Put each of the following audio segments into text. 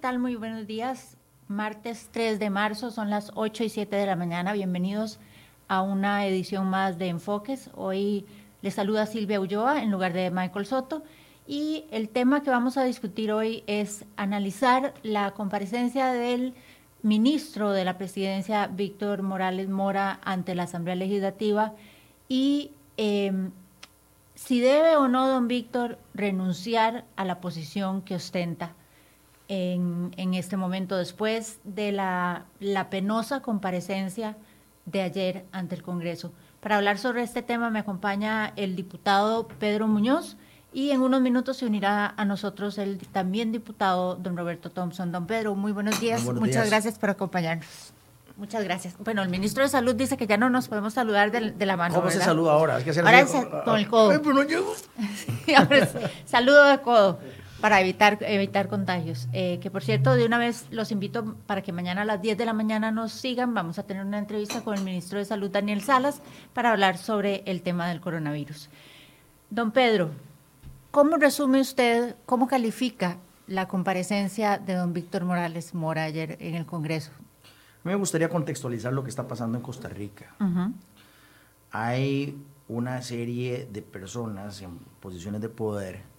Hola, ¿qué tal? Muy buenos días. Martes 3 de marzo, son las 8 y 7 de la mañana. Bienvenidos a una edición más de Enfoques. Hoy les saluda Silvia Ulloa en lugar de Michael Soto. Y el tema que vamos a discutir hoy es analizar la comparecencia del ministro de la presidencia, Víctor Morales Mora, ante la Asamblea Legislativa y em, si debe o no don Víctor renunciar a la posición que ostenta en, en este momento después de la, la penosa comparecencia de ayer ante el Congreso. Para hablar sobre este tema me acompaña el diputado Pedro Muñoz y en unos minutos se unirá a nosotros el también diputado don Roberto Thompson. Don Pedro, muy buenos días. Muchas gracias por acompañarnos. Muchas gracias. Bueno, el ministro de Salud dice que ya no nos podemos saludar de, la mano. ¿Cómo se saluda ahora? Hay que ahora con el codo. pero no llego. saludo de codo para evitar, evitar contagios. Eh, que por cierto, de una vez los invito para que mañana a las 10 de la mañana nos sigan. Vamos a tener una entrevista con el ministro de Salud, Daniel Salas, para hablar sobre el tema del coronavirus. Don Pedro, ¿cómo resume usted, cómo califica la comparecencia de don Víctor Morales Mora ayer en el Congreso? A mí me gustaría contextualizar lo que está pasando en Costa Rica. Hay una serie de personas en posiciones de poder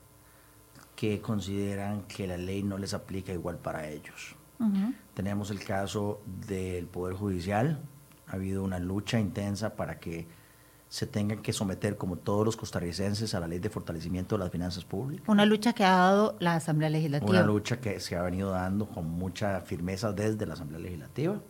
que consideran que la ley no les aplica igual para ellos. Tenemos el caso del Poder Judicial. Ha habido una lucha intensa para que se tengan que someter, como todos los costarricenses, a la ley de fortalecimiento de las finanzas públicas. Una lucha que ha dado la Asamblea Legislativa. Una lucha que se ha venido dando con mucha firmeza desde la Asamblea Legislativa.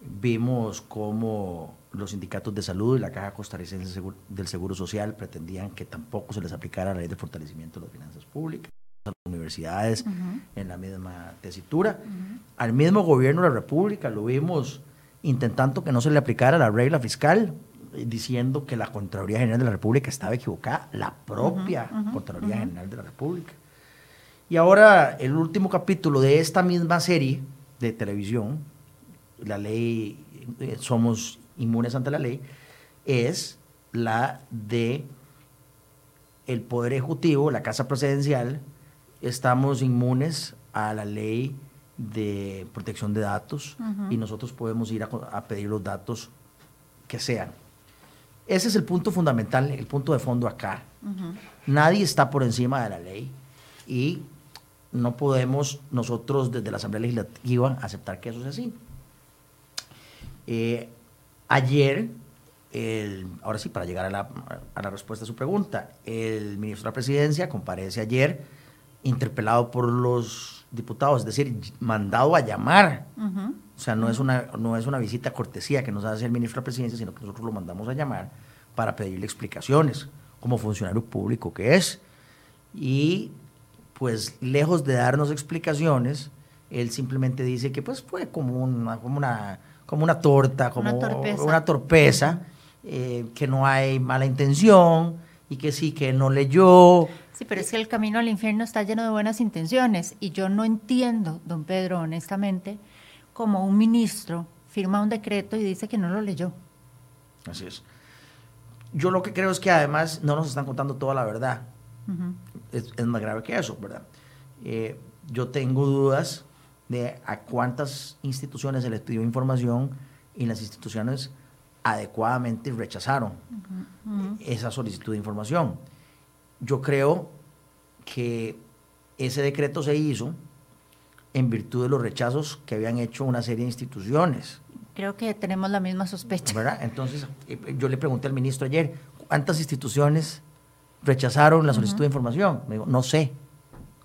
Vimos cómo los sindicatos de salud y la Caja Costarricense del Seguro Social pretendían que tampoco se les aplicara la ley de fortalecimiento de las finanzas públicas. Las universidades en la misma tesitura. Al mismo gobierno de la República lo vimos intentando que no se le aplicara la regla fiscal, diciendo que la Contraloría General de la República estaba equivocada, la propia Contraloría General de la República. Y ahora el último capítulo de esta misma serie de televisión, la ley eh, Somos inmunes ante la ley, es la de el Poder Ejecutivo, la Casa Presidencial, estamos inmunes a la ley de protección de datos y nosotros podemos ir a, pedir los datos que sean. Ese es el punto fundamental, el punto de fondo acá. Nadie está por encima de la ley y no podemos nosotros desde la Asamblea Legislativa aceptar que eso sea así. Eh, Ayer, ahora sí, para llegar a la, respuesta a su pregunta, el ministro de la Presidencia comparece ayer interpelado por los diputados, es decir, mandado a llamar. O sea, no, es una, no es una visita cortesía que nos hace el ministro de la Presidencia, sino que nosotros lo mandamos a llamar para pedirle explicaciones como funcionario público que es. Y pues lejos de darnos explicaciones, él simplemente dice que pues fue como una, como una como una torta, como una torpeza, eh, que no hay mala intención y que sí, que no leyó. Sí, pero es que el camino al infierno está lleno de buenas intenciones y yo no entiendo, don Pedro, honestamente, como un ministro firma un decreto y dice que no lo leyó. Así es. Yo lo que creo es que además no nos están contando toda la verdad. es, más grave que eso, ¿verdad? Eh, yo tengo dudas de a cuántas instituciones se les pidió información y las instituciones adecuadamente rechazaron esa solicitud de información. Yo creo que ese decreto se hizo en virtud de los rechazos que habían hecho una serie de instituciones. Creo que tenemos la misma sospecha. ¿verdad? Entonces, eh, yo le pregunté al ministro ayer, ¿cuántas instituciones rechazaron la solicitud de información? Me dijo, no sé.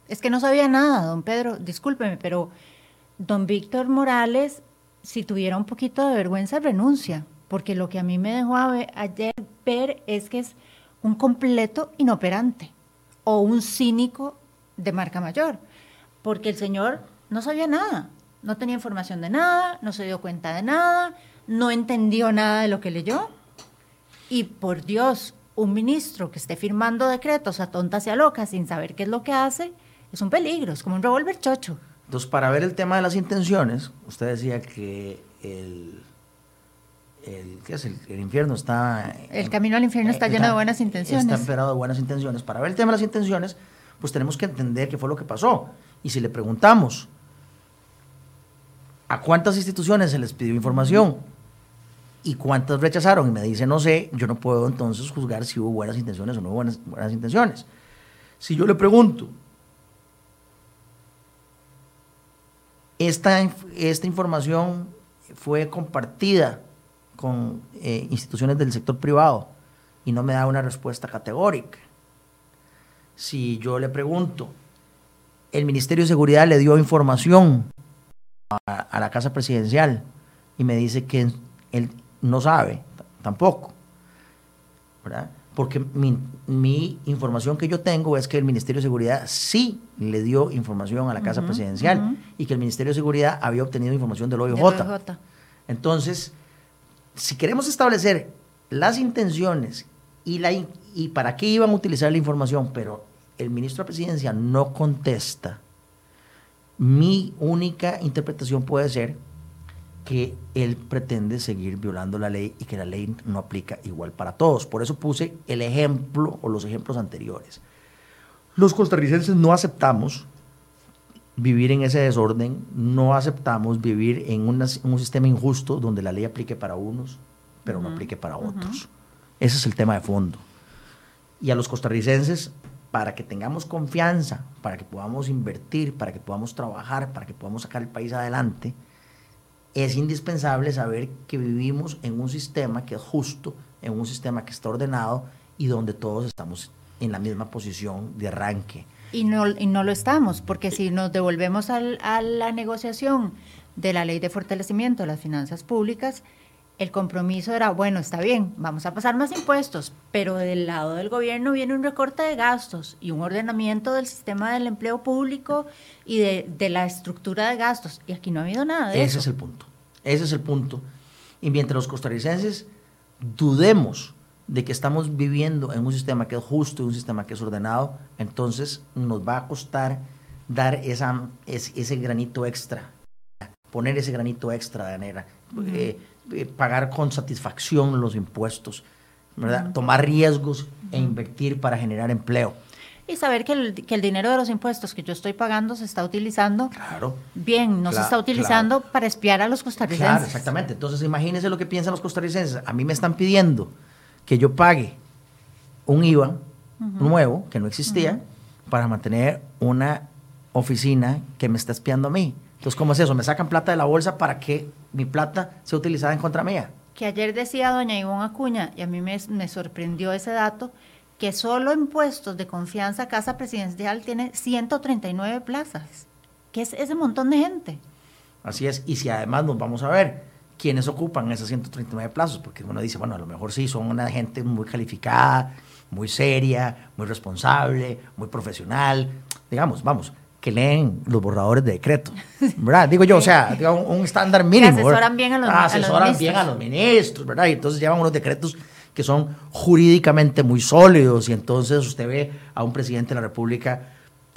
Es que no sabía nada, don Pedro, discúlpeme, pero don Víctor Morales, si tuviera un poquito de vergüenza, renuncia, porque lo que a mí me dejó ayer ver es que es un completo inoperante o un cínico de marca mayor, porque el señor no sabía nada, no tenía información de nada, no se dio cuenta de nada, no entendió nada de lo que leyó. Y por Dios, un ministro que esté firmando decretos a tontas y a locas sin saber qué es lo que hace, es un peligro, es como un revólver chocho. Entonces, para ver el tema de las intenciones, usted decía que el, el, ¿qué es? el, infierno está... El camino al infierno está, lleno de buenas intenciones. Está emperado de buenas intenciones. Para ver el tema de las intenciones, pues tenemos que entender qué fue lo que pasó. Y si le preguntamos a cuántas instituciones se les pidió información y cuántas rechazaron y me dice no sé, yo no puedo entonces juzgar si hubo buenas intenciones o no hubo buenas, buenas intenciones. Si yo le pregunto, esta, esta información fue compartida con eh, instituciones del sector privado y no me da una respuesta categórica. Si yo le pregunto, el Ministerio de Seguridad le dio información a, la Casa Presidencial y me dice que él no sabe tampoco, ¿verdad? Porque mi, información que yo tengo es que el Ministerio de Seguridad sí le dio información a la Casa Presidencial y que el Ministerio de Seguridad había obtenido información del OIJ. Entonces, si queremos establecer las intenciones y, la, y para qué iban a utilizar la información, pero el ministro de la Presidencia no contesta, mi única interpretación puede ser que él pretende seguir violando la ley y que la ley no aplica igual para todos. Por eso puse el ejemplo o los ejemplos anteriores. Los costarricenses no aceptamos vivir en ese desorden, no aceptamos vivir en, un sistema injusto donde la ley aplique para unos, pero no aplique para otros. Ese es el tema de fondo. Y a los costarricenses, para que tengamos confianza, para que podamos invertir, para que podamos trabajar, para que podamos sacar el país adelante, es indispensable saber que vivimos en un sistema que es justo, en un sistema que está ordenado y donde todos estamos en la misma posición de arranque. Y no, y no lo estamos, porque si nos devolvemos al, a la negociación de la ley de fortalecimiento de las finanzas públicas, el compromiso era, bueno, está bien, vamos a pasar más impuestos, pero del lado del gobierno viene un recorte de gastos y un ordenamiento del sistema del empleo público y de, de la estructura de gastos. Y aquí no ha habido nada de Ese eso. es el punto. Ese es el punto. Y mientras los costarricenses dudemos de que estamos viviendo en un sistema que es justo y un sistema que es ordenado, entonces nos va a costar dar esa, ese, granito extra, poner ese granito extra de manera, eh, eh, pagar con satisfacción los impuestos, ¿verdad? tomar riesgos e invertir para generar empleo. Y saber que el, que el, dinero de los impuestos que yo estoy pagando se está utilizando bien, no se está utilizando para espiar a los costarricenses. Claro, exactamente. Entonces imagínense lo que piensan los costarricenses. A mí me están pidiendo que yo pague un IVA nuevo, que no existía, para mantener una oficina que me está espiando a mí. Entonces, ¿cómo es eso? Me sacan plata de la bolsa para que mi plata sea utilizada en contra mía. Que ayer decía doña Ivonne Acuña, y a mí me, me sorprendió ese dato, que solo en puestos de confianza Casa Presidencial tiene 139 plazas. ¿Qué es ese montón de gente? Así es, y si además nos vamos a ver, quienes ocupan esos 139 plazos, porque uno dice, bueno, a lo mejor sí, son una gente muy calificada, muy seria, muy responsable, muy profesional, digamos, vamos, que leen los borradores de decreto, ¿verdad? Digo yo, o sea, un, estándar mínimo. Que asesoran bien a los, asesoran bien a los ministros, ¿verdad? Y entonces llevan unos decretos que son jurídicamente muy sólidos y entonces usted ve a un presidente de la República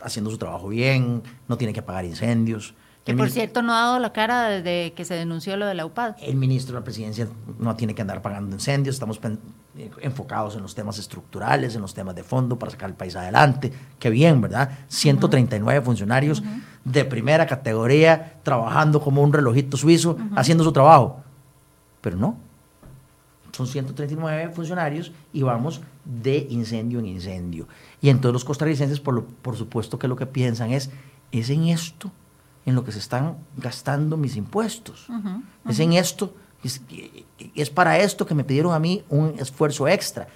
haciendo su trabajo bien, no tiene que pagar incendios, que por cierto no ha dado la cara desde que se denunció lo de la UPAD. El ministro de la presidencia no tiene que andar pagando incendios, estamos eh, enfocados en los temas estructurales, en los temas de fondo para sacar el país adelante. Qué bien, ¿verdad? 139 funcionarios de primera categoría trabajando como un relojito suizo, haciendo su trabajo. Pero no, son 139 funcionarios y vamos de incendio en incendio. Y entonces los costarricenses, por, por supuesto que lo que piensan es, es en esto en lo que se están gastando mis impuestos. Es en esto, es, para esto que me pidieron a mí un esfuerzo extra.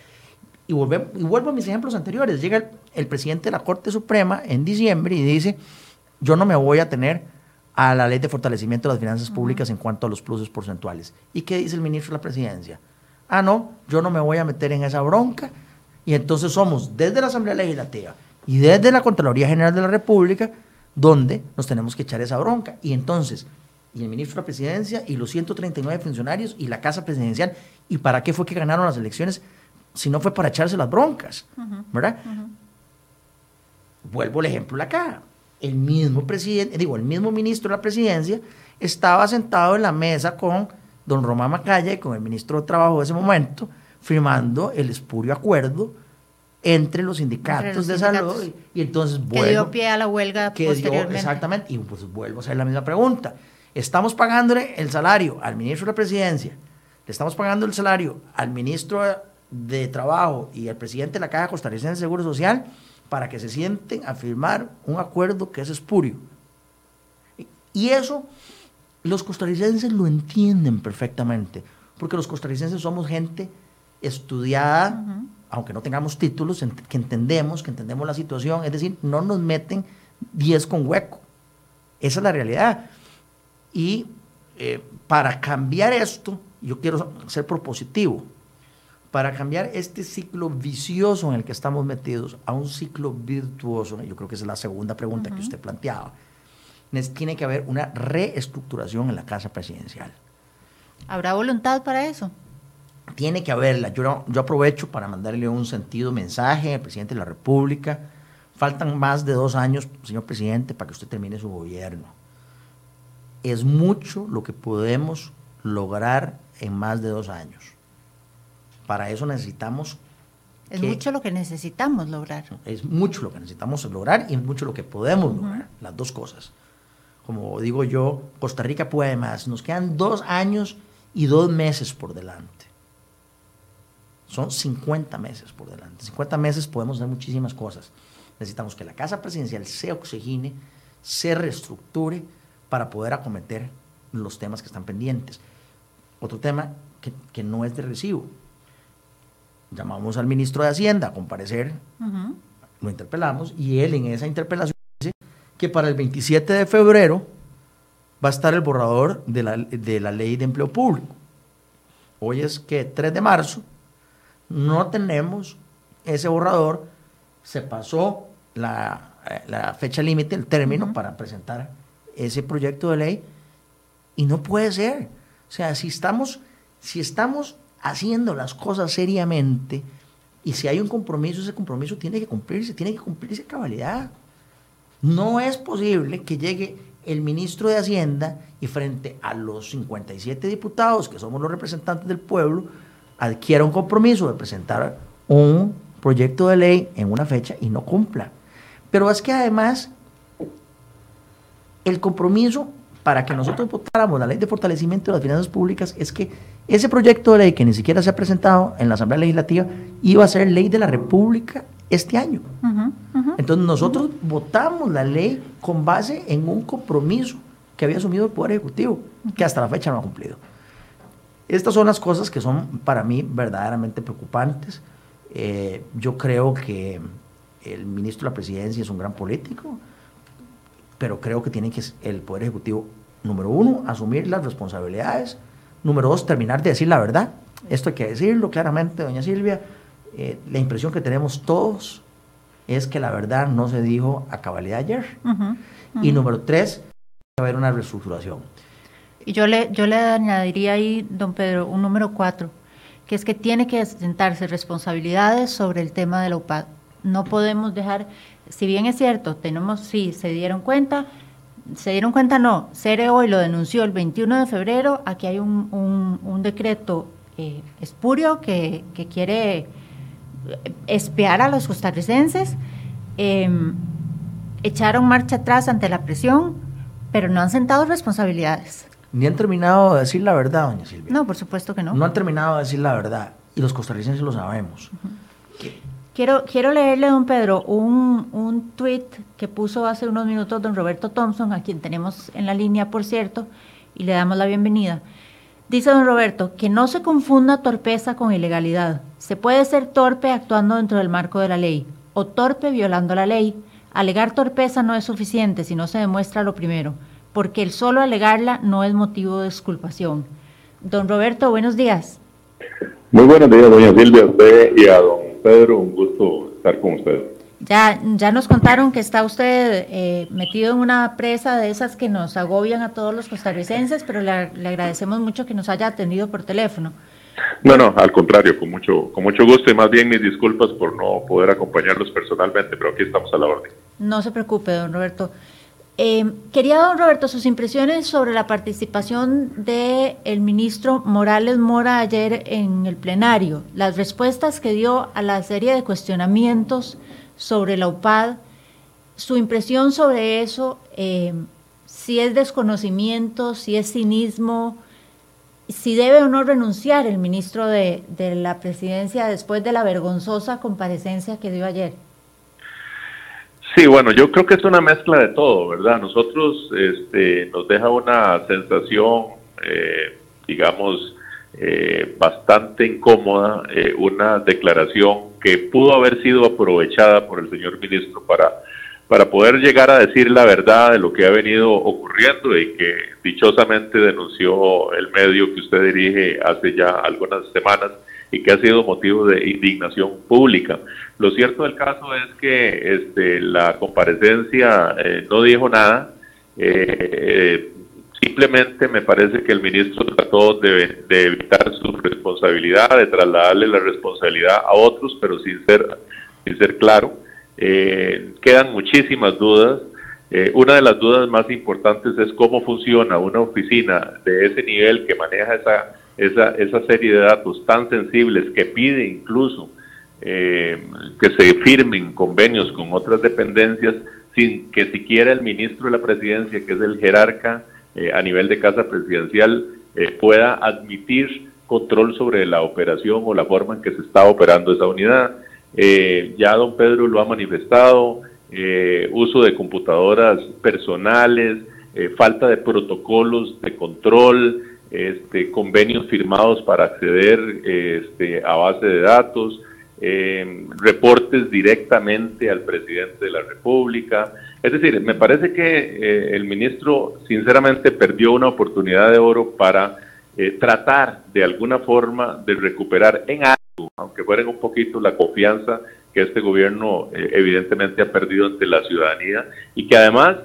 Y, y vuelvo a mis ejemplos anteriores. Llega el, presidente de la Corte Suprema en diciembre y dice, yo no me voy a tener a la ley de fortalecimiento de las finanzas públicas en cuanto a los pluses porcentuales. ¿Y qué dice el ministro de la Presidencia? Ah, no, yo no me voy a meter en esa bronca. Y entonces somos desde la Asamblea Legislativa y desde la Contraloría General de la República donde nos tenemos que echar esa bronca. Y entonces, y el ministro de la presidencia y los 139 funcionarios y la casa presidencial, ¿y para qué fue que ganaron las elecciones si no fue para echarse las broncas? ¿Verdad? Vuelvo el ejemplo acá. El mismo presidente, digo, el mismo ministro de la presidencia estaba sentado en la mesa con don Román Macaya y con el ministro de Trabajo de ese momento, firmando el espurio acuerdo entre los sindicatos de salud y, entonces vuelvo. Que dio pie a la huelga que posteriormente. exactamente, y pues vuelvo a hacer la misma pregunta. Estamos pagándole el salario al ministro de la presidencia, le estamos pagando el salario al ministro de Trabajo y al presidente de la Caja Costarricense de Seguro Social para que se sienten a firmar un acuerdo que es espurio. Y eso los costarricenses lo entienden perfectamente, porque los costarricenses somos gente estudiada, aunque no tengamos títulos, que entendemos, que entendemos la situación, es decir, no nos meten 10 con hueco. Esa es la realidad. Y eh, para cambiar esto, yo quiero ser propositivo, para cambiar este ciclo vicioso en el que estamos metidos a un ciclo virtuoso, yo creo que esa es la segunda pregunta que usted planteaba, tiene que haber una reestructuración en la Casa Presidencial. ¿Habrá voluntad para eso? Tiene que haberla. Yo, yo aprovecho para mandarle un sentido mensaje al presidente de la República. Faltan más de dos años, señor presidente, para que usted termine su gobierno. Es mucho lo que podemos lograr en más de dos años. Para eso necesitamos... Es mucho lo que necesitamos lograr. Es mucho lo que necesitamos lograr y es mucho lo que podemos lograr, las dos cosas. Como digo yo, Costa Rica puede más. Nos quedan dos años y dos meses por delante. Son 50 meses por delante. 50 meses podemos hacer muchísimas cosas. Necesitamos que la Casa Presidencial se oxigine, se reestructure para poder acometer los temas que están pendientes. Otro tema que, no es de recibo. Llamamos al ministro de Hacienda a comparecer, lo interpelamos y él en esa interpelación dice que para el 27 de febrero va a estar el borrador de la, de la ley de empleo público. Hoy es que 3 de marzo, no tenemos ese borrador, se pasó la, eh, fecha límite, el término para presentar ese proyecto de ley y no puede ser. O sea, si estamos, si estamos haciendo las cosas seriamente y si hay un compromiso, ese compromiso tiene que cumplirse, tiene que cumplirse cabalidad. No es posible que llegue el ministro de Hacienda y frente a los 57 diputados, que somos los representantes del pueblo, adquiera un compromiso de presentar un proyecto de ley en una fecha y no cumpla. Pero es que además el compromiso para que nosotros votáramos la ley de fortalecimiento de las finanzas públicas es que ese proyecto de ley que ni siquiera se ha presentado en la Asamblea Legislativa iba a ser ley de la República este año. Entonces nosotros votamos la ley con base en un compromiso que había asumido el Poder Ejecutivo, que hasta la fecha no ha cumplido. Estas son las cosas que son para mí verdaderamente preocupantes. Eh, yo creo que el ministro de la presidencia es un gran político, pero creo que tiene que el Poder Ejecutivo, número uno, asumir las responsabilidades, número dos, terminar de decir la verdad. Esto hay que decirlo claramente, doña Silvia. Eh, la impresión que tenemos todos es que la verdad no se dijo a cabalidad ayer. Y número tres, va a haber una reestructuración. Y yo le, yo le añadiría ahí, don Pedro, un número cuatro, que es que tiene que sentarse responsabilidades sobre el tema de la UPAD. No podemos dejar, si bien es cierto, tenemos, sí, se dieron cuenta, se dieron cuenta, no, CERE hoy lo denunció el 21 de febrero, aquí hay un, un, decreto eh, espurio que, que, quiere espiar a los costarricenses, em, echaron marcha atrás ante la presión, pero no han sentado responsabilidades ni han terminado de decir la verdad, doña Silvia. No, por supuesto que no. No han terminado de decir la verdad. Y los costarricenses lo sabemos. Quiero, quiero leerle, don Pedro, un, un tuit que puso hace unos minutos don Roberto Thompson, a quien tenemos en la línea, por cierto, y le damos la bienvenida. Dice don Roberto, que no se confunda torpeza con ilegalidad. Se puede ser torpe actuando dentro del marco de la ley, o torpe violando la ley. Alegar torpeza no es suficiente si no se demuestra lo primero porque el solo alegarla no es motivo de exculpación. Don Roberto, buenos días. Muy buenos días, doña Silvia, a usted y a don Pedro, un gusto estar con usted. Ya, ya nos contaron que está usted eh, metido en una presa de esas que nos agobian a todos los costarricenses, pero le, agradecemos mucho que nos haya atendido por teléfono. No, no, al contrario, con mucho, con mucho gusto y más bien mis disculpas por no poder acompañarlos personalmente, pero aquí estamos a la orden. No se preocupe, don Roberto. Eh, quería, don Roberto, sus impresiones sobre la participación del el ministro Morales Mora ayer en el plenario, las respuestas que dio a la serie de cuestionamientos sobre la UPAD, su impresión sobre eso, eh, si es desconocimiento, si es cinismo, si debe o no renunciar el ministro de, de la presidencia después de la vergonzosa comparecencia que dio ayer. Sí, bueno, yo creo que es una mezcla de todo, ¿verdad? Nosotros este, nos deja una sensación, eh, digamos, eh, bastante incómoda, eh, una declaración que pudo haber sido aprovechada por el señor ministro para, para poder llegar a decir la verdad de lo que ha venido ocurriendo y que dichosamente denunció el medio que usted dirige hace ya algunas semanas y que ha sido motivo de indignación pública. Lo cierto del caso es que este, la comparecencia eh, no dijo nada, eh, eh, simplemente me parece que el ministro trató de, evitar su responsabilidad, de trasladarle la responsabilidad a otros, pero sin ser, sin ser claro. quedan muchísimas dudas. una de las dudas más importantes es cómo funciona una oficina de ese nivel que maneja esa esa, esa serie de datos tan sensibles que pide incluso eh, que se firmen convenios con otras dependencias sin que siquiera el ministro de la presidencia, que es el jerarca eh, a nivel de casa presidencial, eh, pueda admitir control sobre la operación o la forma en que se está operando esa unidad. ya don Pedro lo ha manifestado, uso de computadoras personales, falta de protocolos de control, este, convenios firmados para acceder este, a base de datos, em, reportes directamente al presidente de la República. Es decir, me parece que eh, el ministro sinceramente perdió una oportunidad de oro para eh, tratar de alguna forma de recuperar en algo, aunque fuera un poquito, la confianza que este gobierno eh, evidentemente ha perdido ante la ciudadanía y que además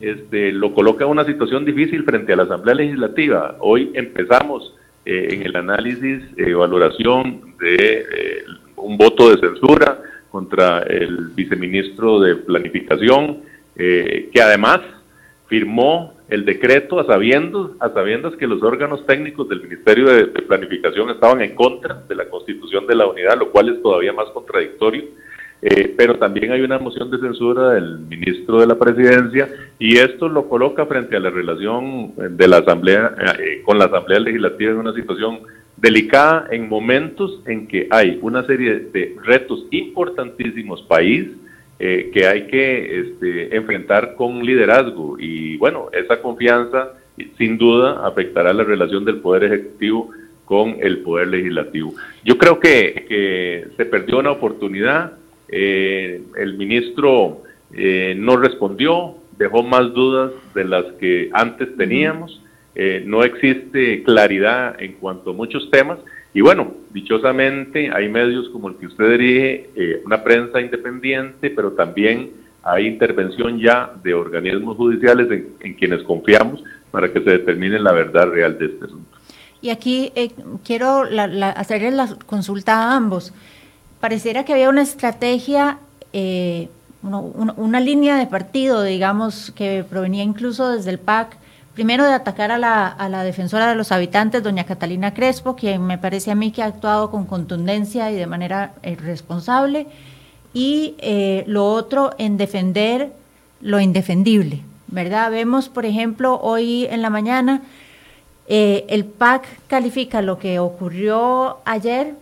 este, lo coloca en una situación difícil frente a la Asamblea Legislativa. Hoy empezamos eh, en el análisis, eh, valoración de eh, un voto de censura contra el viceministro de Planificación, que además firmó el decreto a sabiendas, a sabiendas que los órganos técnicos del Ministerio de Planificación estaban en contra de la constitución de la unidad, lo cual es todavía más contradictorio. Eh, pero también hay una moción de censura del ministro de la presidencia y esto lo coloca frente a la relación de la asamblea eh, con la asamblea legislativa en una situación delicada en momentos en que hay una serie de retos importantísimos país eh, que hay que este, enfrentar con liderazgo. Y bueno esa confianza sin duda afectará la relación del poder ejecutivo con el poder legislativo. Yo creo que, se perdió una oportunidad. Eh, el ministro eh, no respondió, dejó más dudas de las que antes teníamos, eh, no existe claridad en cuanto a muchos temas y bueno, dichosamente hay medios como el que usted dirige, una prensa independiente, pero también hay intervención ya de organismos judiciales en, quienes confiamos para que se determine la verdad real de este asunto. Y aquí quiero hacerle la consulta a ambos pareciera que había una estrategia, eh, una, línea de partido, digamos, que provenía incluso desde el PAC, primero de atacar a la, defensora de los habitantes, doña Catalina Crespo, quien me parece a mí que ha actuado con contundencia y de manera eh, responsable, y eh, lo otro en defender lo indefendible, ¿verdad? Vemos, por ejemplo, hoy en la mañana, el PAC califica lo que ocurrió ayer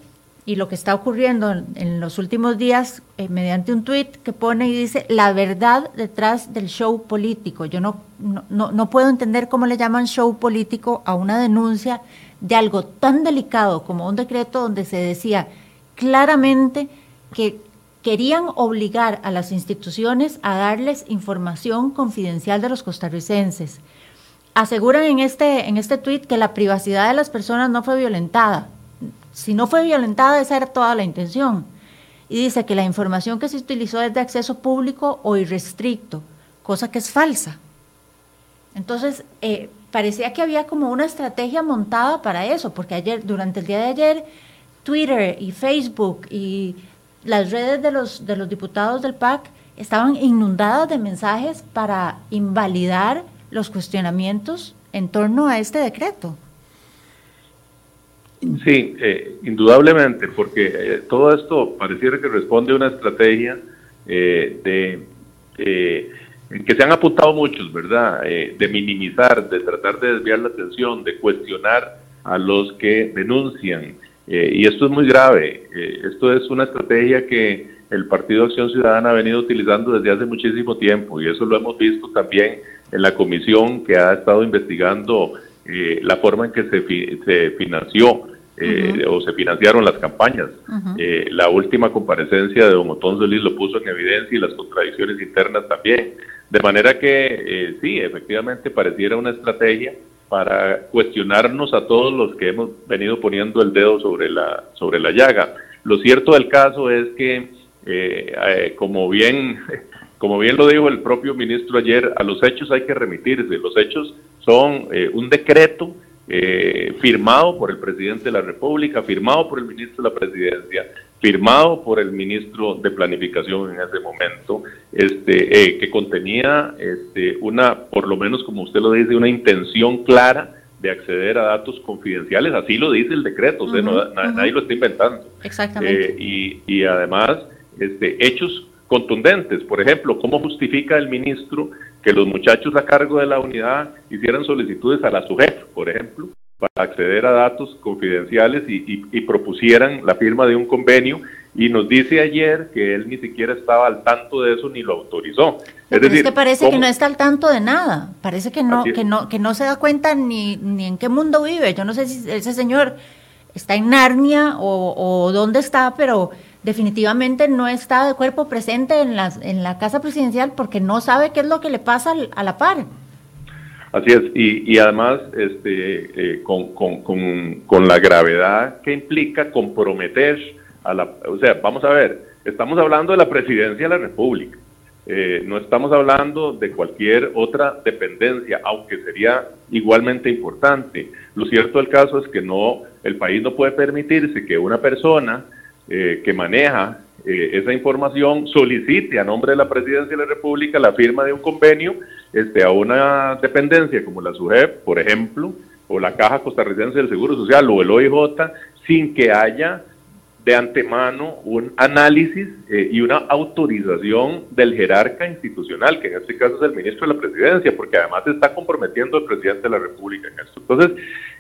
y lo que está ocurriendo en, los últimos días eh, mediante un tuit que pone y dice la verdad detrás del show político. Yo no, no, no puedo entender cómo le llaman show político a una denuncia de algo tan delicado como un decreto donde se decía claramente que querían obligar a las instituciones a darles información confidencial de los costarricenses. Aseguran en este, en este tuit que la privacidad de las personas no fue violentada si no fue violentada, esa era toda la intención. Y dice que la información que se utilizó es de acceso público o irrestricto, cosa que es falsa. Entonces, eh, parecía que había como una estrategia montada para eso, porque ayer, durante el día de ayer, Twitter y Facebook y las redes de los, de los diputados del PAC estaban inundadas de mensajes para invalidar los cuestionamientos en torno a este decreto. Sí, eh, indudablemente, porque eh, todo esto pareciera que responde a una estrategia eh, de que se han apuntado muchos, ¿verdad? de minimizar, de tratar de desviar la atención, de cuestionar a los que denuncian. y esto es muy grave. esto es una estrategia que el Partido Acción Ciudadana ha venido utilizando desde hace muchísimo tiempo y eso lo hemos visto también en la comisión que ha estado investigando eh, la forma en que se, se financió eh, o se financiaron las campañas. Eh, la última comparecencia de don Otón Solís lo puso en evidencia y las contradicciones internas también. De manera que sí, efectivamente pareciera una estrategia para cuestionarnos a todos los que hemos venido poniendo el dedo sobre la, sobre la llaga. Lo cierto del caso es que eh, eh, como bien como bien lo dijo el propio ministro ayer, a los hechos hay que remitirse. Los hechos son eh, un decreto firmado por el presidente de la República, firmado por el ministro de la Presidencia, firmado por el ministro de Planificación en ese momento, este, que contenía este, una, por lo menos como usted lo dice, una intención clara de acceder a datos confidenciales. Así lo dice el decreto, nadie lo está inventando. Exactamente. y, y además este, hechos contundentes. Por ejemplo, ¿cómo justifica el ministro que los muchachos a cargo de la unidad hicieran solicitudes a la SUGEF, por ejemplo, para acceder a datos confidenciales y, propusieran la firma de un convenio? Y nos dice ayer que él ni siquiera estaba al tanto de eso ni lo autorizó. Es, decir, que parece que no está al tanto de nada. Parece que no, que no, que no se da cuenta ni, ni en qué mundo vive. Yo no sé si ese señor está en Narnia o, o dónde está, pero definitivamente no está de cuerpo presente en, las, en la casa presidencial porque no sabe qué es lo que le pasa a la par. Así es, y, y además este, eh, con, con, con, la gravedad que implica comprometer a la... O sea, vamos a ver, estamos hablando de la presidencia de la República, eh, no estamos hablando de cualquier otra dependencia, aunque sería igualmente importante. Lo cierto del caso es que no, el país no puede permitirse que una persona eh, que maneja eh, esa información solicite a nombre de la Presidencia de la República la firma de un convenio este, a una dependencia como la SUGEP, por ejemplo, o la Caja Costarricense del Seguro Social o el OIJ, sin que haya de antemano un análisis eh, y una autorización del jerarca institucional, que en este caso es el ministro de la Presidencia, porque además está comprometiendo el presidente de la República en esto. Entonces,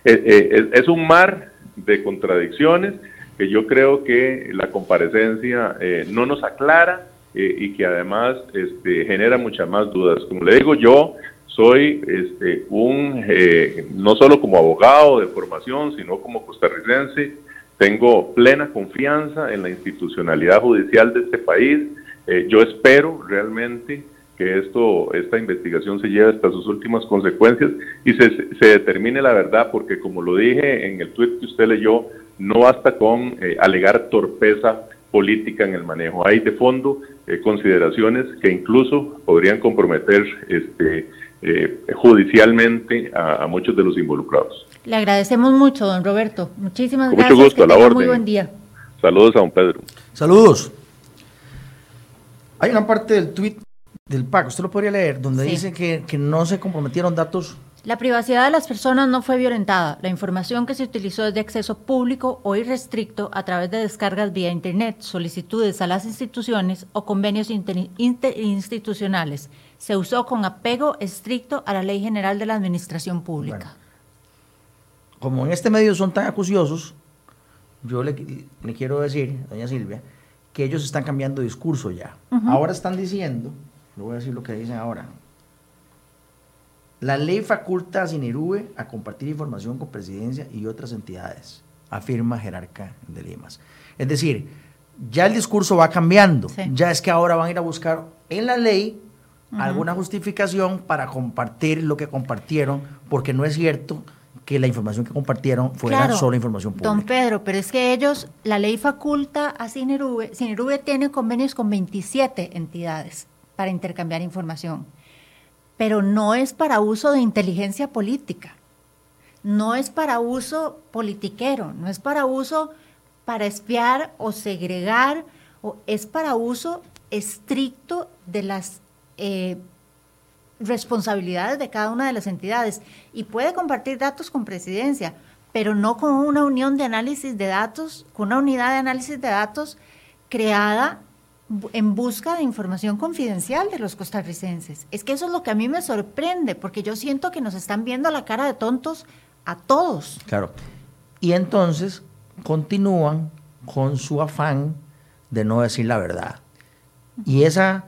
es un mar de contradicciones que yo creo que la comparecencia eh, no nos aclara eh, y que además este, genera muchas más dudas. Como le digo, yo soy este, un, eh, no solo como abogado de formación, sino como costarricense, tengo plena confianza en la institucionalidad judicial de este país. yo espero realmente que esto, esta investigación se lleve hasta sus últimas consecuencias y se, se determine la verdad, porque como lo dije en el tweet que usted leyó, no basta con eh, alegar torpeza política en el manejo. Hay de fondo eh, consideraciones que incluso podrían comprometer este, eh, judicialmente a, muchos de los involucrados. Le agradecemos mucho, don Roberto. Muchísimas Con gracias. Mucho gusto, a la orden. Muy buen día. Saludos a don Pedro. Saludos. Hay una parte del tweet del PAC, usted lo podría leer, donde dice que, que no se comprometieron datos la privacidad de las personas no fue violentada. La información que se utilizó es de acceso público o irrestricto a través de descargas vía Internet, solicitudes a las instituciones o convenios interinstitucionales. Se usó con apego estricto a la Ley General de la Administración Pública. como en este medio son tan acuciosos, yo le, quiero decir, doña Silvia, que ellos están cambiando discurso ya. Ahora están diciendo, le voy a decir lo que dicen ahora, la ley faculta a Sinirube a compartir información con presidencia y otras entidades, afirma jerarca de Limas. Es decir, ya el discurso va cambiando. Ya es que ahora van a ir a buscar en la ley alguna justificación para compartir lo que compartieron, porque no es cierto que la información que compartieron fuera solo información pública. Don Pedro, pero es que ellos, la ley faculta a Cinerube, Cinerube tiene convenios con 27 entidades para intercambiar información pero no es para uso de inteligencia política, no es para uso politiquero, no es para uso para espiar o segregar, o es para uso estricto de las eh, responsabilidades de cada una de las entidades. Y puede compartir datos con presidencia, pero no con una unión de análisis de datos, con una unidad de análisis de datos creada en busca de información confidencial de los costarricenses. Es que eso es lo que a mí me sorprende, porque yo siento que nos están viendo la cara de tontos a todos. Claro. Y entonces continúan con su afán de no decir la verdad. Y esa,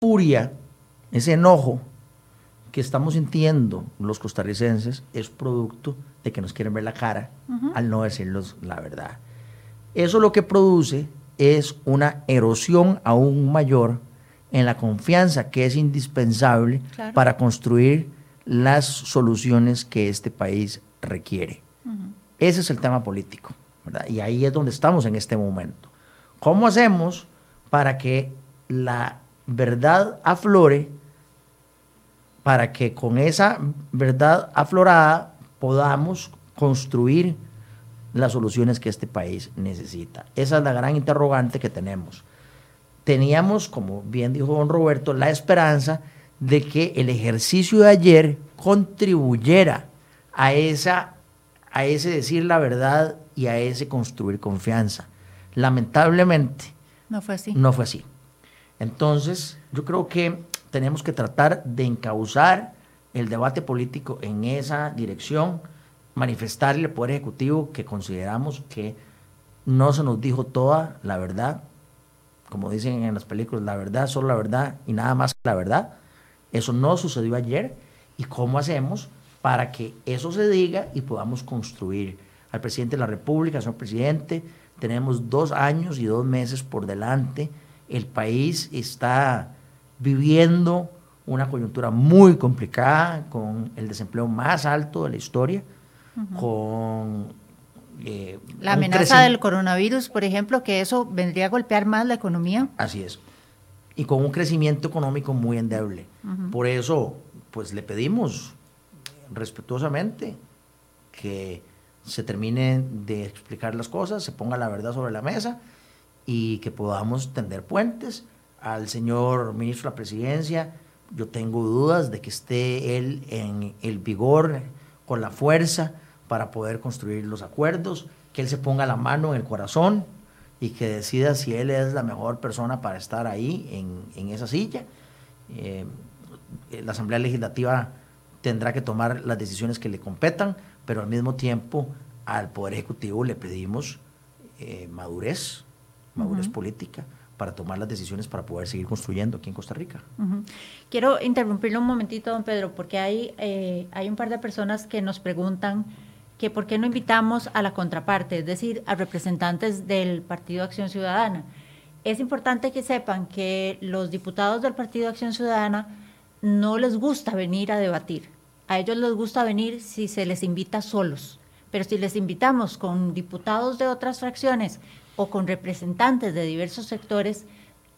furia, ese enojo que estamos sintiendo los costarricenses es producto de que nos quieren ver la cara al no decirnos la verdad. Eso lo que produce es una erosión aún mayor en la confianza que es indispensable para construir las soluciones que este país requiere. Ese es el tema político, Y ahí es donde estamos en este momento. ¿Cómo hacemos para que la verdad aflore, para que con esa verdad aflorada podamos construir las soluciones que este país necesita. Esa es la gran interrogante que tenemos. Teníamos, como bien dijo don Roberto, la esperanza de que el ejercicio de ayer contribuyera a, esa, a ese decir la verdad y a ese construir confianza. Lamentablemente, no fue así. No fue así. Entonces, yo creo que tenemos que tratar de encauzar el debate político en esa dirección manifestarle al Poder Ejecutivo que consideramos que no se nos dijo toda la verdad, como dicen en las películas, la verdad, solo la verdad y nada más que la verdad. Eso no sucedió ayer. ¿Y cómo hacemos para que eso se diga y podamos construir? Al presidente de la República, señor presidente, tenemos dos años y dos meses por delante. El país está viviendo una coyuntura muy complicada, con el desempleo más alto de la historia con... Eh, la amenaza del coronavirus, por ejemplo, que eso vendría a golpear más la economía. Así es. Y con un crecimiento económico muy endeble. Por eso, pues le pedimos respetuosamente que se termine de explicar las cosas, se ponga la verdad sobre la mesa y que podamos tender puentes. Al señor ministro de la presidencia, yo tengo dudas de que esté él en el vigor, con la fuerza para poder construir los acuerdos, que él se ponga la mano en el corazón y que decida si él es la mejor persona para estar ahí en, esa silla. Eh, la Asamblea Legislativa tendrá que tomar las decisiones que le competan, pero al mismo tiempo al Poder Ejecutivo le pedimos eh, madurez, madurez política para tomar las decisiones para poder seguir construyendo aquí en Costa Rica. Quiero interrumpirle un momentito, don Pedro, porque hay, eh, hay un par de personas que nos preguntan que por qué no invitamos a la contraparte, es decir, a representantes del Partido Acción Ciudadana. Es importante que sepan que los diputados del Partido Acción Ciudadana no les gusta venir a debatir. A ellos les gusta venir si se les invita solos. Pero si les invitamos con diputados de otras fracciones o con representantes de diversos sectores,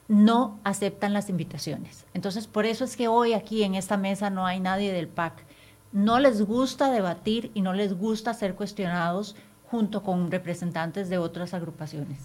no aceptan las invitaciones. Entonces, por eso es que hoy aquí en esta mesa no hay nadie del PAC no les gusta debatir y no les gusta ser cuestionados junto con representantes de otras agrupaciones.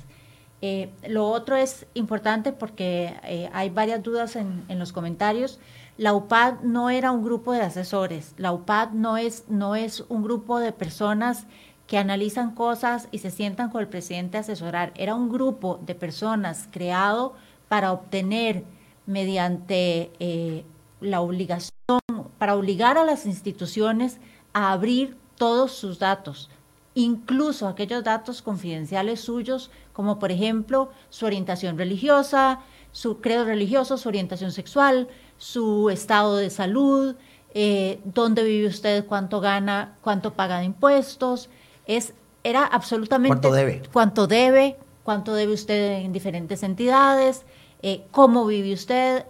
Eh, lo otro es importante porque eh, hay varias dudas en, los comentarios. La UPAD no era un grupo de asesores, la UPAD no es, no es un grupo de personas que analizan cosas y se sientan con el presidente a asesorar. Era un grupo de personas creado para obtener mediante eh, la obligación para obligar a las instituciones a abrir todos sus datos, incluso aquellos datos confidenciales suyos, como por ejemplo su orientación religiosa, su credo religioso, su orientación sexual, su estado de salud, eh, dónde vive usted, cuánto gana, cuánto paga de impuestos. Es, era absolutamente... ¿Cuánto debe? Cuánto debe, cuánto debe usted en diferentes entidades, eh, cómo vive usted,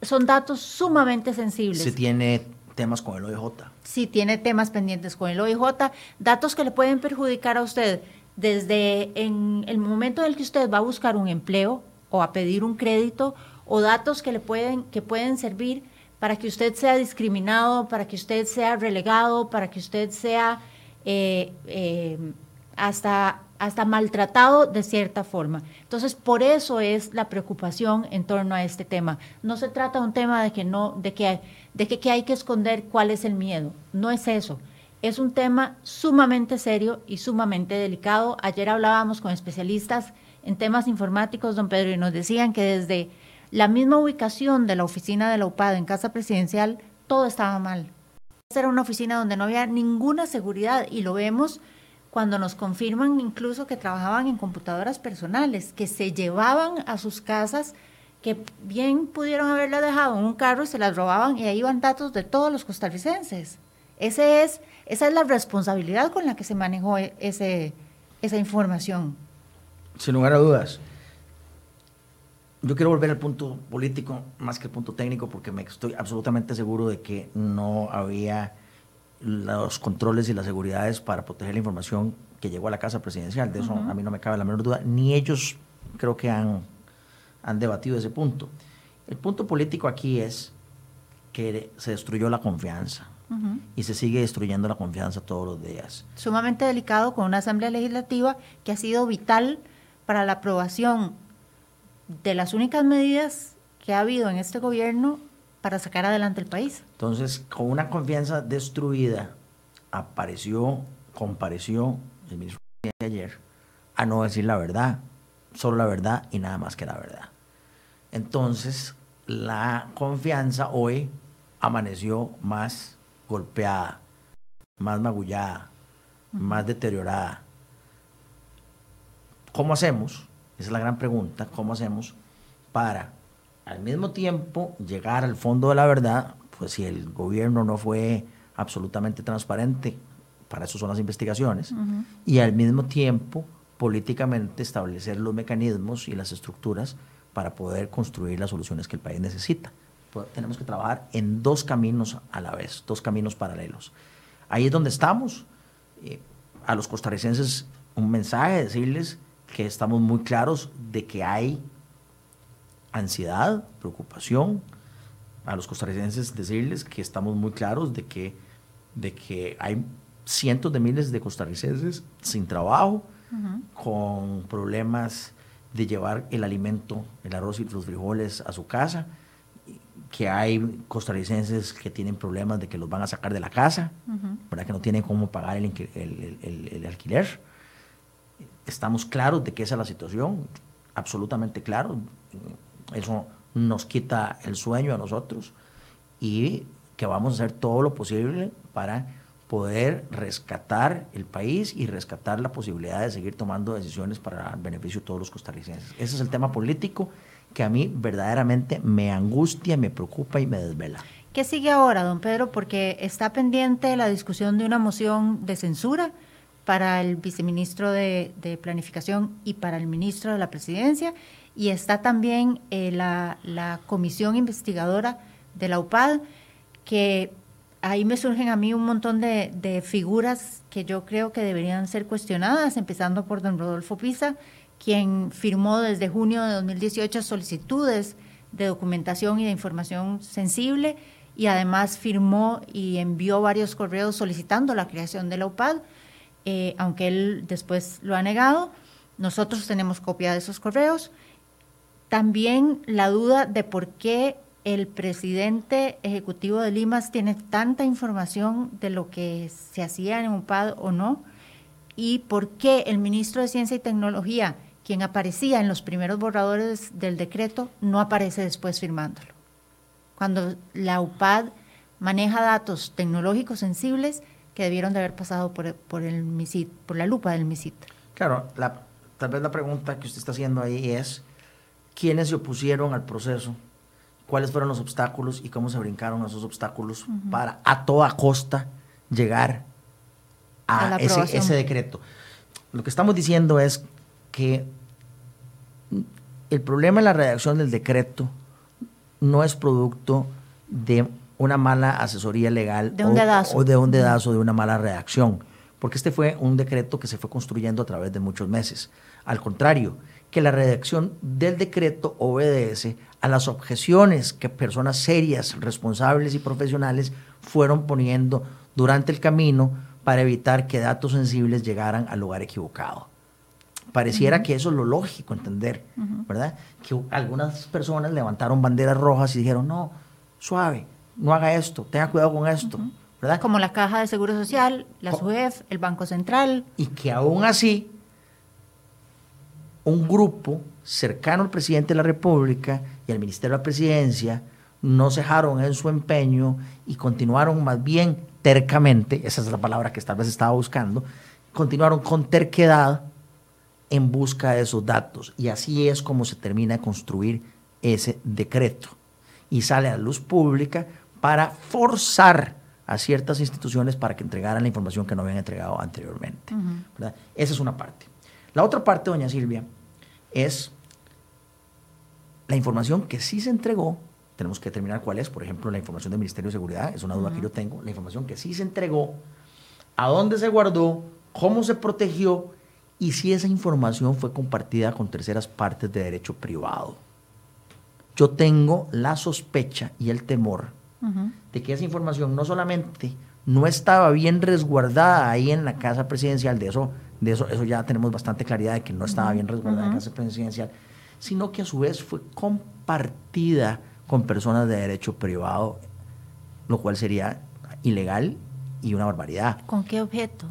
son datos sumamente sensibles. Si tiene temas con el OIJ. Si tiene temas pendientes con el OIJ, datos que le pueden perjudicar a usted desde en el momento en el que usted va a buscar un empleo o a pedir un crédito o datos que le pueden que pueden servir para que usted sea discriminado, para que usted sea relegado, para que usted sea eh, eh, hasta hasta maltratado de cierta forma. Entonces, por eso es la preocupación en torno a este tema. No se trata un tema de que no, de que, de que, que hay que esconder cuál es el miedo. No es eso. Es un tema sumamente serio y sumamente delicado. Ayer hablábamos con especialistas en temas informáticos, don Pedro, y nos decían que desde la misma ubicación de la oficina de la UPAD en Casa Presidencial, todo estaba mal. Era una oficina donde no había ninguna seguridad y lo vemos cuando nos confirman incluso que trabajaban en computadoras personales, que se llevaban a sus casas, que bien pudieron haberla dejado en un carro y se las robaban y ahí iban datos de todos los costarricenses. Ese es, esa es la responsabilidad con la que se manejó e, ese, esa información. Sin lugar a dudas. Yo quiero volver al punto político más que al punto técnico porque me estoy absolutamente seguro de que no había los controles y las seguridades para proteger la información que llegó a la casa presidencial. De eso a mí no me cabe la menor duda. Ni ellos creo que han, han debatido ese punto. El punto político aquí es que se destruyó la confianza y se sigue destruyendo la confianza todos los días. Sumamente delicado con una Asamblea Legislativa que ha sido vital para la aprobación de las únicas medidas que ha habido en este gobierno para sacar adelante el país. Entonces, con una confianza destruida, apareció, compareció el ministro de ayer a no decir la verdad, solo la verdad y nada más que la verdad. Entonces, la confianza hoy amaneció más golpeada, más magullada, más deteriorada. ¿Cómo hacemos? Esa es la gran pregunta. ¿Cómo hacemos para al mismo tiempo llegar al fondo de la verdad, pues si el gobierno no fue absolutamente transparente, para eso son las investigaciones, y al mismo tiempo políticamente establecer los mecanismos y las estructuras para poder construir las soluciones que el país necesita. Pues, tenemos que trabajar en dos caminos a la vez, dos caminos paralelos. Ahí es donde estamos. Eh, a los costarricenses un mensaje, decirles que estamos muy claros de que hay ansiedad, preocupación. A los costarricenses decirles que estamos muy claros de que, de que hay cientos de miles de costarricenses sin trabajo, con problemas de llevar el alimento, el arroz y los frijoles a su casa, que hay costarricenses que tienen problemas de que los van a sacar de la casa, que no tienen cómo pagar el, el, alquiler. Estamos claros de que esa es la situación, absolutamente claros. Eso nos quita el sueño a nosotros y que vamos a hacer todo lo posible para poder rescatar el país y rescatar la posibilidad de seguir tomando decisiones para el beneficio de todos los costarricenses. Ese es el tema político que a mí verdaderamente me angustia, me preocupa y me desvela. ¿Qué sigue ahora, don Pedro? Porque está pendiente la discusión de una moción de censura para el viceministro de, de Planificación y para el ministro de la Presidencia y está también eh, la, comisión investigadora de la UPAD, que ahí me surgen a mí un montón de, figuras que yo creo que deberían ser cuestionadas, empezando por don Rodolfo Pisa, quien firmó desde junio de 2018 solicitudes de documentación y de información sensible y además firmó y envió varios correos solicitando la creación de la UPAD, eh, aunque él después lo ha negado. Nosotros tenemos copia de esos correos también la duda de por qué el presidente ejecutivo de Limas tiene tanta información de lo que se hacía en UPAD o no, y por qué el ministro de Ciencia y Tecnología, quien aparecía en los primeros borradores del decreto, no aparece después firmándolo. Cuando la UPAD maneja datos tecnológicos sensibles que debieron de haber pasado por, por, el MISIT, por la lupa del MISIT. Claro, tal vez la pregunta que usted está haciendo ahí es, quiénes se opusieron al proceso, cuáles fueron los obstáculos y cómo se brincaron esos obstáculos para a toda costa llegar a, ese, ese, decreto. Lo que estamos diciendo es que el problema en la redacción del decreto no es producto de una mala asesoría legal de un o, o, de un dedazo, de una mala redacción, porque este fue un decreto que se fue construyendo a través de muchos meses. Al contrario, que la redacción del decreto obedece a las objeciones que personas serias, responsables y profesionales fueron poniendo durante el camino para evitar que datos sensibles llegaran al lugar equivocado. Pareciera que eso es lo lógico entender, ¿verdad? Que algunas personas levantaron banderas rojas y dijeron, no, suave, no haga esto, tenga cuidado con esto, ¿verdad? Como la Caja de Seguro Social, la SUEF, el Banco Central. Y que aún así, un grupo cercano al presidente de la República y al Ministerio de la Presidencia no cejaron en su empeño y continuaron más bien tercamente, esa es la palabra que tal vez estaba buscando, continuaron con terquedad en busca de esos datos. Y así es como se termina de construir ese decreto. Y sale a la luz pública para forzar a ciertas instituciones para que entregaran la información que no habían entregado anteriormente. Esa es una parte. La otra parte, doña Silvia, es la información que sí se entregó. Tenemos que determinar cuál es, por ejemplo, la información del Ministerio de Seguridad, es una duda que yo tengo. La información que sí se entregó, a dónde se guardó, cómo se protegió y si esa información fue compartida con terceras partes de derecho privado. Yo tengo la sospecha y el temor de que esa información no solamente no estaba bien resguardada ahí en la casa presidencial, de eso, de eso, eso ya tenemos bastante claridad de que no estaba bien resguardada en la casa presidencial, sino que a su vez fue compartida con personas de derecho privado, lo cual sería ilegal y una barbaridad. ¿Con qué objeto?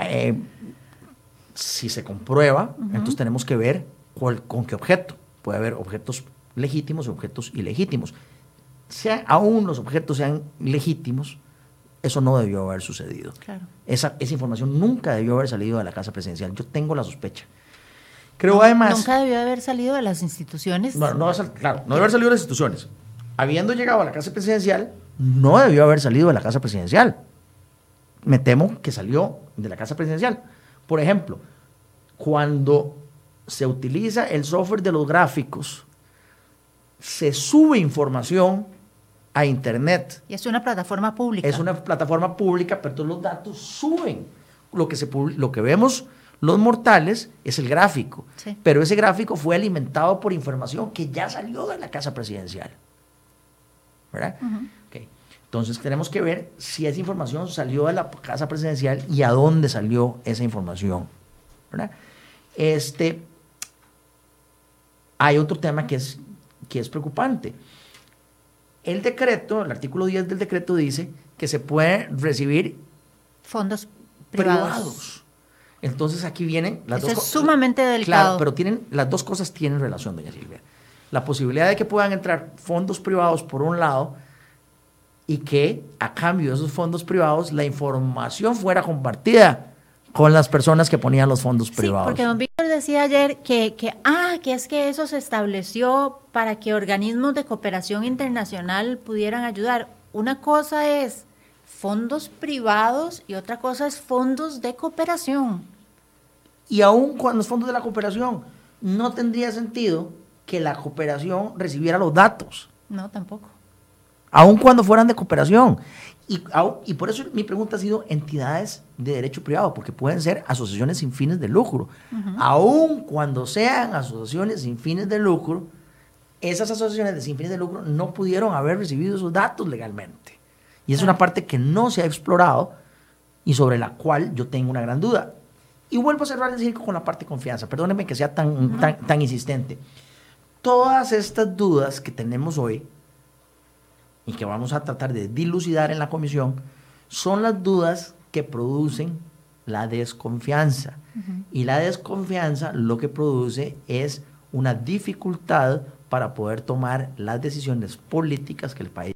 Eh, si se comprueba, entonces tenemos que ver con qué objeto. Puede haber objetos legítimos y objetos ilegítimos. Sea, aún los objetos sean legítimos, eso no debió haber sucedido. Esa, esa información nunca debió haber salido de la Casa Presidencial. Yo tengo la sospecha. Creo además... Nunca debió haber salido de las instituciones. No, no, claro, no debió haber salido de las instituciones. Habiendo llegado a la Casa Presidencial, no debió haber salido de la Casa Presidencial. Me temo que salió de la Casa Presidencial. Por ejemplo, cuando se utiliza el software de los gráficos, se sube información a Internet. Y es una plataforma pública. Es una plataforma pública, pero todos los datos suben. Lo que, se, lo que vemos los mortales es el gráfico, pero ese gráfico fue alimentado por información que ya salió de la Casa Presidencial. ¿Verdad? Entonces tenemos que ver si esa información salió de la Casa Presidencial y a dónde salió esa información. Este, hay otro tema que es, que es preocupante. El decreto, el artículo 10 del decreto dice que se puede recibir fondos privados. Entonces aquí vienen las Eso dos es sumamente delicado. Claro, pero tienen, las dos cosas tienen relación, doña Silvia. La posibilidad de que puedan entrar fondos privados por un lado y que a cambio de esos fondos privados la información fuera compartida con las personas que ponían los fondos privados. Sí, porque don Víctor decía ayer que, que, ah, que es que eso se estableció para que organismos de cooperación internacional pudieran ayudar. Una cosa es fondos privados y otra cosa es fondos de cooperación. Y aún con los fondos de la cooperación, no tendría sentido que la cooperación recibiera los datos. No, tampoco aun cuando fueran de cooperación. Y, y, por eso mi pregunta ha sido entidades de derecho privado, porque pueden ser asociaciones sin fines de lucro. Aun cuando sean asociaciones sin fines de lucro, esas asociaciones de sin fines de lucro no pudieron haber recibido esos datos legalmente. Y es una parte que no se ha explorado y sobre la cual yo tengo una gran duda. Y vuelvo a cerrar el circo con la parte de confianza. Perdónenme que sea tan, tan, tan insistente. Todas estas dudas que tenemos hoy y que vamos a tratar de dilucidar en la comisión son las dudas que producen la desconfianza. Y la desconfianza lo que produce es una dificultad para poder tomar las decisiones políticas que el país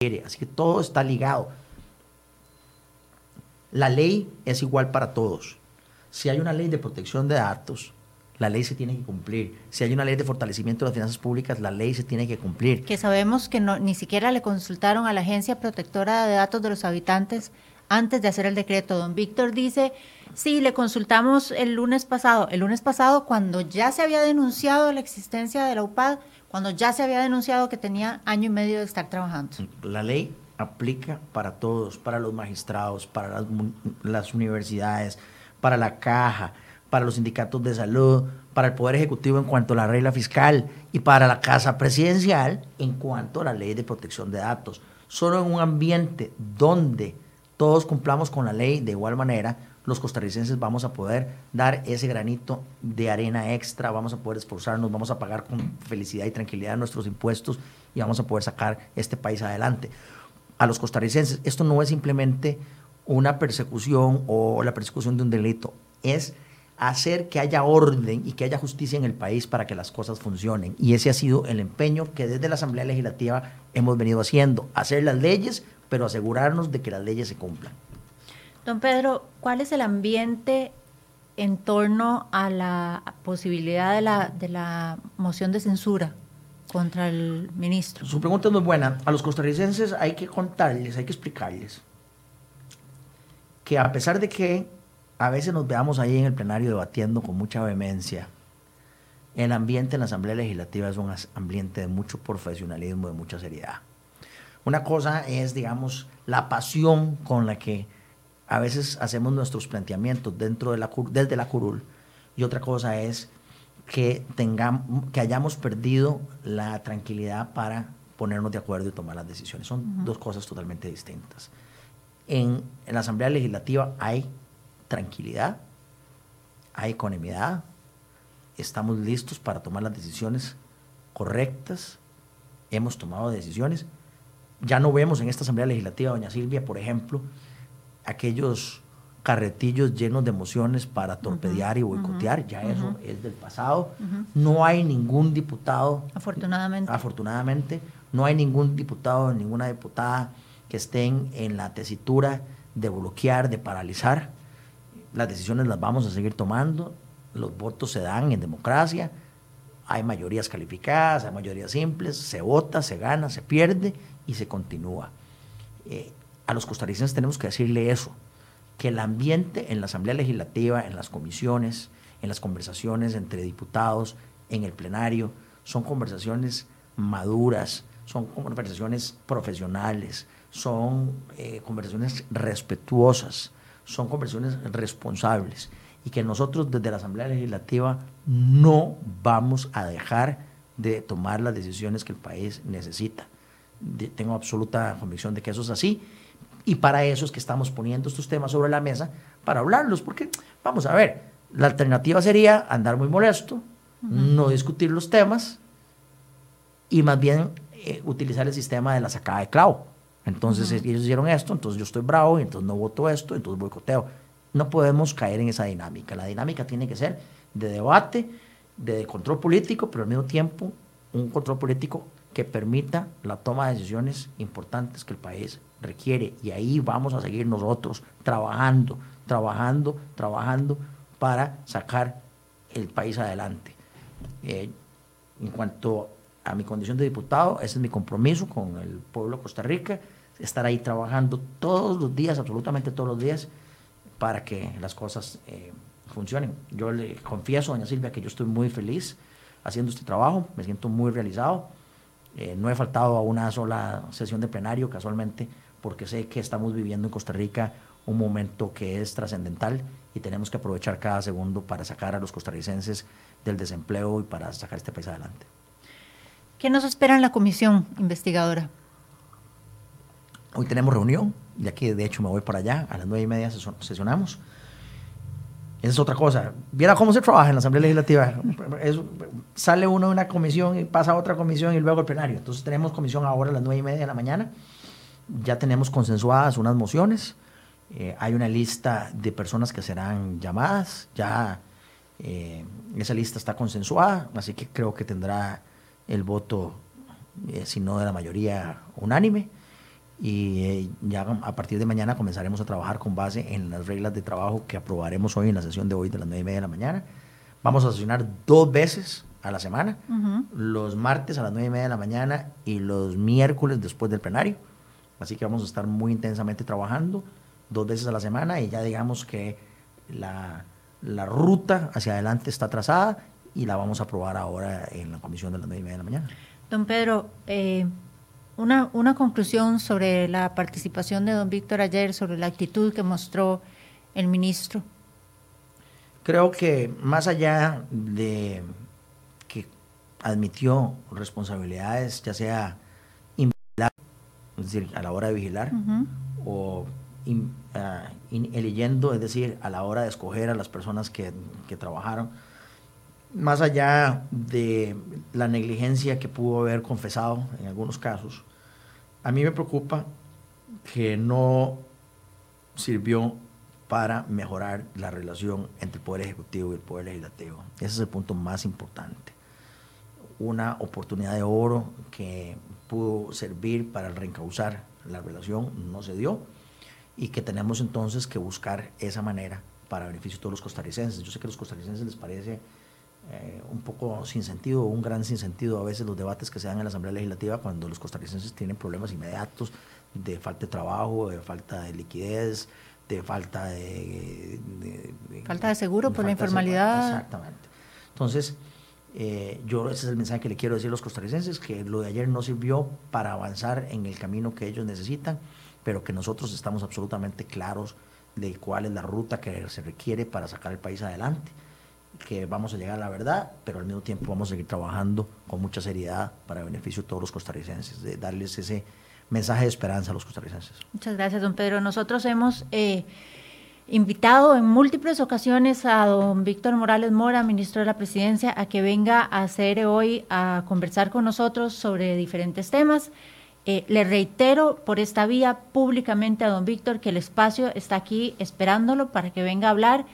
quiere. Así que todo está ligado. La ley es igual para todos. Si hay una ley de protección de datos, la ley se tiene que cumplir. Si hay una ley de fortalecimiento de las finanzas públicas, la ley se tiene que cumplir. Que sabemos que no, ni siquiera le consultaron a la Agencia Protectora de Datos de los Habitantes antes de hacer el decreto. Don Víctor dice, sí, le consultamos el lunes pasado. El lunes pasado, cuando ya se había denunciado la existencia de la UPAD, cuando ya se había denunciado que tenía año y medio de estar trabajando. La ley aplica para todos, para los magistrados, para las, las universidades, para la caja, para los sindicatos de salud, para el Poder Ejecutivo en cuanto a la regla fiscal y para la Casa Presidencial en cuanto a la ley de protección de datos. Solo en un ambiente donde todos cumplamos con la ley de igual manera, los costarricenses vamos a poder dar ese granito de arena extra, vamos a poder esforzarnos, vamos a pagar con felicidad y tranquilidad nuestros impuestos y vamos a poder sacar este país adelante. A los costarricenses, esto no es simplemente una persecución o la persecución de un delito, es hacer que haya orden y que haya justicia en el país para que las cosas funcionen. Y ese ha sido el empeño que desde la Asamblea Legislativa hemos venido haciendo, hacer las leyes, pero asegurarnos de que las leyes se cumplan. Don Pedro, ¿cuál es el ambiente en torno a la posibilidad de la, de la moción de censura contra el ministro? Su pregunta es muy buena. A los costarricenses hay que contarles, hay que explicarles que a pesar de que a veces nos veamos ahí en el plenario debatiendo con mucha vehemencia, el ambiente en la Asamblea Legislativa es un ambiente de mucho profesionalismo, de mucha seriedad. Una cosa es, digamos, la pasión con la que a veces hacemos nuestros planteamientos dentro de la, desde la curul y otra cosa es que, tengamos, que hayamos perdido la tranquilidad para ponernos de acuerdo y tomar las decisiones. Son dos cosas totalmente distintas. En, en, la Asamblea Legislativa hay tranquilidad, hay economidad, estamos listos para tomar las decisiones correctas, hemos tomado decisiones. Ya no vemos en esta Asamblea Legislativa, doña Silvia, por ejemplo, aquellos carretillos llenos de emociones para torpedear y boicotear, ya eso es del pasado. No hay ningún diputado, afortunadamente. afortunadamente, no hay ningún diputado, ninguna diputada que estén en la tesitura de bloquear, de paralizar. Las decisiones las vamos a seguir tomando, los votos se dan en democracia, hay mayorías calificadas, hay mayorías simples, se vota, se gana, se pierde y se continúa. Eh, a los costarricenses tenemos que decirle eso, que el ambiente en la Asamblea Legislativa, en las comisiones, en las conversaciones entre diputados, en el plenario, son conversaciones maduras, son conversaciones profesionales, son eh, conversaciones respetuosas, son conversaciones responsables y que nosotros desde la Asamblea Legislativa no vamos a dejar de tomar las decisiones que el país necesita. tengo absoluta convicción de que eso es así y para eso es que estamos poniendo estos temas sobre la mesa para hablarlos, porque vamos a ver, la alternativa sería andar muy molesto, no discutir los temas y más bien eh, utilizar el sistema de la sacada de clavo. Entonces ellos hicieron esto, entonces yo estoy bravo, y entonces no voto esto, entonces boicoteo. No podemos caer en esa dinámica. La dinámica tiene que ser de debate, de control político, pero al mismo tiempo un control político que permita la toma de decisiones importantes que el país requiere. Y ahí vamos a seguir nosotros trabajando, trabajando, trabajando para sacar el país adelante. Eh, en cuanto a mi condición de diputado, ese es mi compromiso con el pueblo de Costa Rica, estar ahí trabajando todos los días, absolutamente todos los días, para que las cosas eh, funcionen. Yo le confieso, doña Silvia, que yo estoy muy feliz haciendo este trabajo, me siento muy realizado. Eh, no he faltado a una sola sesión de plenario, casualmente porque sé que estamos viviendo en Costa Rica un momento que es trascendental y tenemos que aprovechar cada segundo para sacar a los costarricenses del desempleo y para sacar este país adelante. ¿Qué nos espera en la comisión investigadora? Hoy tenemos reunión, ya que de hecho me voy para allá, a las nueve y media sesionamos. Esa es otra cosa. Viera cómo se trabaja en la Asamblea Legislativa. sale uno de una comisión y pasa a otra comisión y luego el plenario. Entonces tenemos comisión ahora a las nueve y media de la mañana ya tenemos consensuadas unas mociones, eh, hay una lista de personas que serán llamadas, ya eh, esa lista está consensuada, así que creo que tendrá el voto, eh, si no de la mayoría, unánime. Y ya a partir de mañana comenzaremos a trabajar con base en las reglas de trabajo que aprobaremos hoy en la sesión de hoy de las nueve y media de la mañana. Vamos a sesionar dos veces a la semana, los martes a las nueve y media de la mañana y los miércoles después del plenario Así que vamos a estar muy intensamente trabajando dos veces a la semana y ya digamos que la, ruta hacia adelante está trazada y la vamos a aprobar ahora en la comisión de las 9 y media de la mañana. Don Pedro, eh, una, una conclusión sobre la participación de don Víctor ayer, sobre la actitud que mostró el ministro. Creo que más allá de que admitió responsabilidades, ya sea es decir, a la hora de vigilar, o ah, eligiendo, es decir, a la hora de escoger a las personas que, que trabajaron, más allá de la negligencia que pudo haber confesado en algunos casos, a mí me preocupa que no sirvió para mejorar la relación entre el Poder Ejecutivo y el Poder Legislativo. Ese es el punto más importante. Una oportunidad de oro que pudo servir para reencauzar la relación no se dio y que tenemos entonces que buscar esa manera para beneficio de todos los costarricenses. Yo sé que a los costarricenses les parece eh, un poco sin sentido, un gran sinsentido a veces los debates que se dan en la Asamblea Legislativa cuando los costarricenses tienen problemas inmediatos de falta de trabajo, de falta de liquidez, de falta de... falta de seguro por la informalidad. exactamente. Entonces, eh, yo ese es el mensaje que le quiero decir a los costarricenses, que lo de ayer no sirvió para avanzar en el camino que ellos necesitan, pero que nosotros estamos absolutamente claros de cuál es la ruta que se requiere para sacar el país adelante que vamos a llegar a la verdad, pero al mismo tiempo vamos a seguir trabajando con mucha seriedad para beneficio de todos los costarricenses, de darles ese mensaje de esperanza a los costarricenses. Muchas gracias, don Pedro. Nosotros hemos eh, invitado en múltiples ocasiones a don Víctor Morales Mora, ministro de la Presidencia, a que venga a hacer hoy a conversar con nosotros sobre diferentes temas. Eh, le reitero por esta vía públicamente a don Víctor que el espacio está aquí esperándolo para que venga a hablar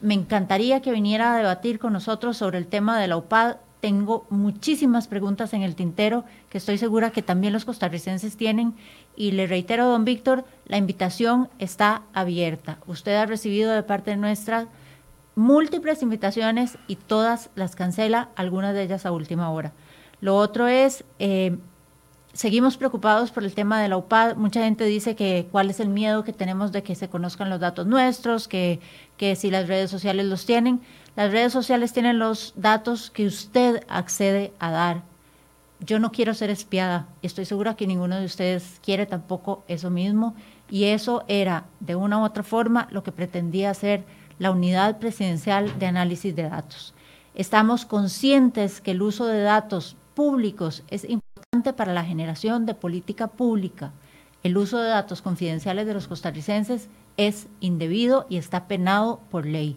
me encantaría que viniera a debatir con nosotros sobre el tema de la UPAD. Tengo muchísimas preguntas en el tintero que estoy segura que también los costarricenses tienen. Y le reitero, don Víctor, la invitación está abierta. Usted ha recibido de parte nuestra múltiples invitaciones y todas las cancela, algunas de ellas a última hora. Lo otro es, eh, seguimos preocupados por el tema de la UPAD. Mucha gente dice que cuál es el miedo que tenemos de que se conozcan los datos nuestros, que, que si las redes sociales los tienen. Las redes sociales tienen los datos que usted accede a dar. Yo no quiero ser espiada. Estoy segura que ninguno de ustedes quiere tampoco eso mismo. Y eso era, de una u otra forma, lo que pretendía hacer la unidad presidencial de análisis de datos. Estamos conscientes que el uso de datos públicos es importante para la generación de política pública. El uso de datos confidenciales de los costarricenses es indebido y está penado por ley.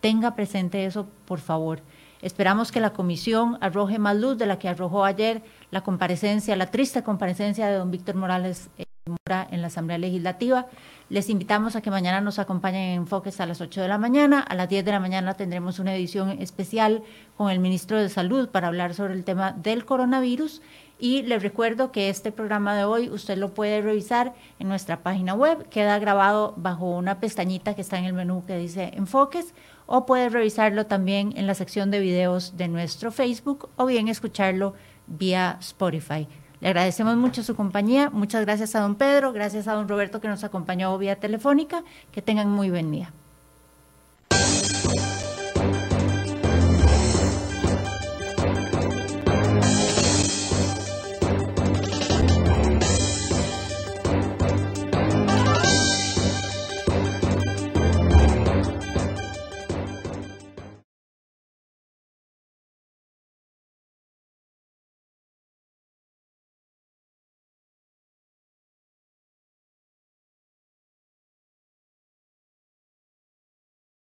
Tenga presente eso, por favor. Esperamos que la comisión arroje más luz de la que arrojó ayer la comparecencia, la triste comparecencia de don Víctor Morales eh, Mora en la Asamblea Legislativa. Les invitamos a que mañana nos acompañen en Enfoques a las 8 de la mañana. A las 10 de la mañana tendremos una edición especial con el ministro de Salud para hablar sobre el tema del coronavirus y les recuerdo que este programa de hoy usted lo puede revisar en nuestra página web, queda grabado bajo una pestañita que está en el menú que dice enfoques, o puede revisarlo también en la sección de videos de nuestro Facebook o bien escucharlo vía Spotify. Le agradecemos mucho su compañía, muchas gracias a don Pedro, gracias a don Roberto que nos acompañó vía telefónica, que tengan muy buen día.